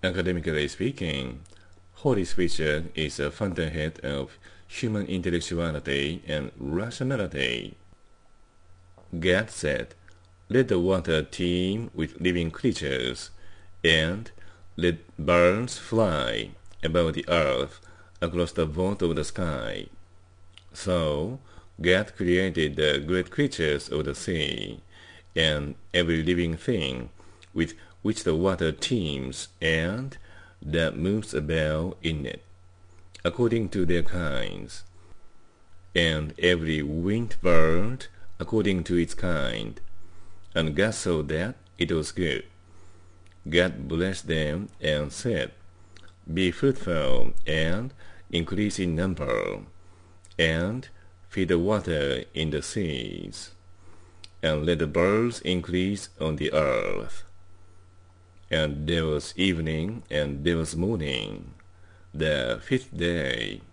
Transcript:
Academically speaking, Holy Scripture is a fountainhead of human intellectuality and rationality. God said, Let the water teem with living creatures, and let birds fly above the earth across the vault of the sky. So God created the great creatures of the sea, and every living thing with which the water teems and that moves about in it, according to their kinds, and every winged bird according to its kind. And God saw that it was good. God blessed them and said, Be fruitful and increase in number, and feed the water in the seas, and let the birds increase on the earth. And there was evening, and there was morning, the fifth day.